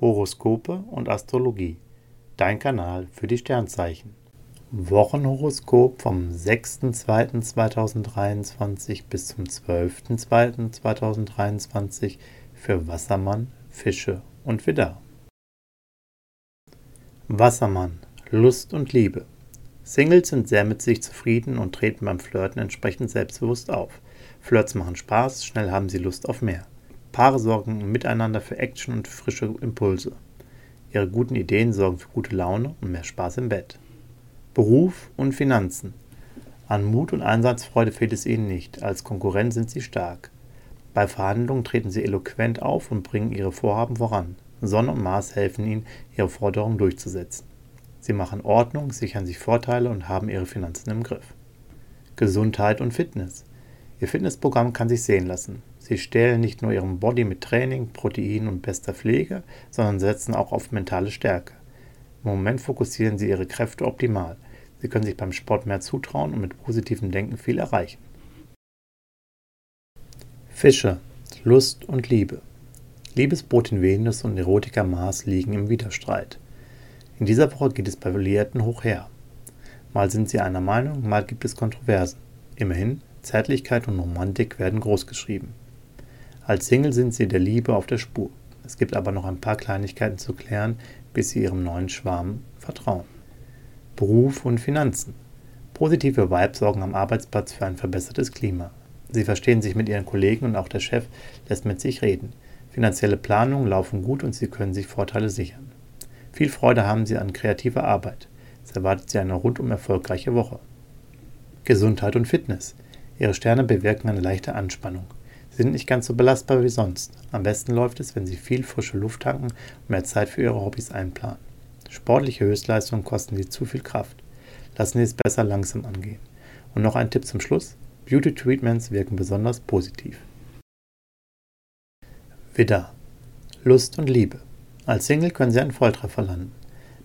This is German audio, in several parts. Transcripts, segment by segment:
Horoskope und Astrologie. Dein Kanal für die Sternzeichen. Wochenhoroskop vom 6.2.2023 bis zum 12.2.2023 für Wassermann, Fische und Widder. Wassermann, Lust und Liebe. Singles sind sehr mit sich zufrieden und treten beim Flirten entsprechend selbstbewusst auf. Flirts machen Spaß, schnell haben sie Lust auf mehr. Paare sorgen miteinander für Action und frische Impulse. Ihre guten Ideen sorgen für gute Laune und mehr Spaß im Bett. Beruf und Finanzen. An Mut und Einsatzfreude fehlt es ihnen nicht, als Konkurrent sind sie stark. Bei Verhandlungen treten sie eloquent auf und bringen ihre Vorhaben voran. Sonne und Mars helfen ihnen, ihre Forderungen durchzusetzen. Sie machen Ordnung, sichern sich Vorteile und haben ihre Finanzen im Griff. Gesundheit und Fitness. Ihr Fitnessprogramm kann sich sehen lassen. Sie stellen nicht nur ihren Body mit Training, Protein und bester Pflege, sondern setzen auch auf mentale Stärke. Im Moment fokussieren sie ihre Kräfte optimal. Sie können sich beim Sport mehr zutrauen und mit positivem Denken viel erreichen. Fische, Lust und Liebe. Liebesbotin Venus und Erotiker Mars liegen im Widerstreit. In dieser Woche geht es bei Liierten hoch her. Mal sind sie einer Meinung, mal gibt es Kontroversen. Immerhin, Zärtlichkeit und Romantik werden großgeschrieben. Als Single sind sie der Liebe auf der Spur. Es gibt aber noch ein paar Kleinigkeiten zu klären, bis sie ihrem neuen Schwarm vertrauen. Beruf und Finanzen. Positive Vibes sorgen am Arbeitsplatz für ein verbessertes Klima. Sie verstehen sich mit ihren Kollegen und auch der Chef lässt mit sich reden. Finanzielle Planungen laufen gut und sie können sich Vorteile sichern. Viel Freude haben sie an kreativer Arbeit. Es erwartet sie eine rundum erfolgreiche Woche. Gesundheit und Fitness. Ihre Sterne bewirken eine leichte Anspannung. Sind nicht ganz so belastbar wie sonst. Am besten läuft es, wenn Sie viel frische Luft tanken und mehr Zeit für Ihre Hobbys einplanen. Sportliche Höchstleistungen kosten Sie zu viel Kraft. Lassen Sie es besser langsam angehen. Und noch ein Tipp zum Schluss. Beauty Treatments wirken besonders positiv. Widder. Lust und Liebe. Als Single können Sie einen Volltreffer landen.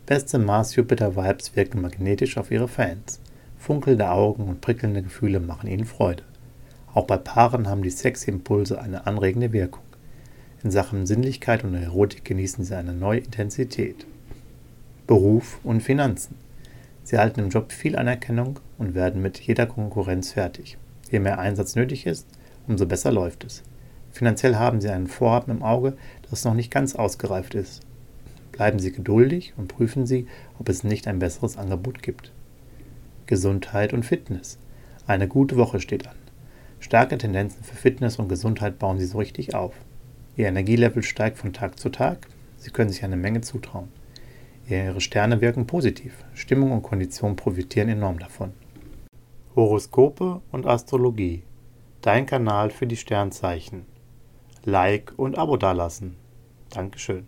Beste Mars-Jupiter-Vibes wirken magnetisch auf Ihre Fans. Funkelnde Augen und prickelnde Gefühle machen Ihnen Freude. Auch bei Paaren haben die Seximpulse eine anregende Wirkung. In Sachen Sinnlichkeit und Erotik genießen sie eine neue Intensität. Beruf und Finanzen. Sie erhalten im Job viel Anerkennung und werden mit jeder Konkurrenz fertig. Je mehr Einsatz nötig ist, umso besser läuft es. Finanziell haben Sie einen Vorhaben im Auge, das noch nicht ganz ausgereift ist. Bleiben Sie geduldig und prüfen Sie, ob es nicht ein besseres Angebot gibt. Gesundheit und Fitness. Eine gute Woche steht an. Starke Tendenzen für Fitness und Gesundheit bauen sie so richtig auf. Ihr Energielevel steigt von Tag zu Tag. Sie können sich eine Menge zutrauen. Ihre Sterne wirken positiv. Stimmung und Kondition profitieren enorm davon. Horoskope und Astrologie. Dein Kanal für die Sternzeichen. Like und Abo dalassen. Dankeschön.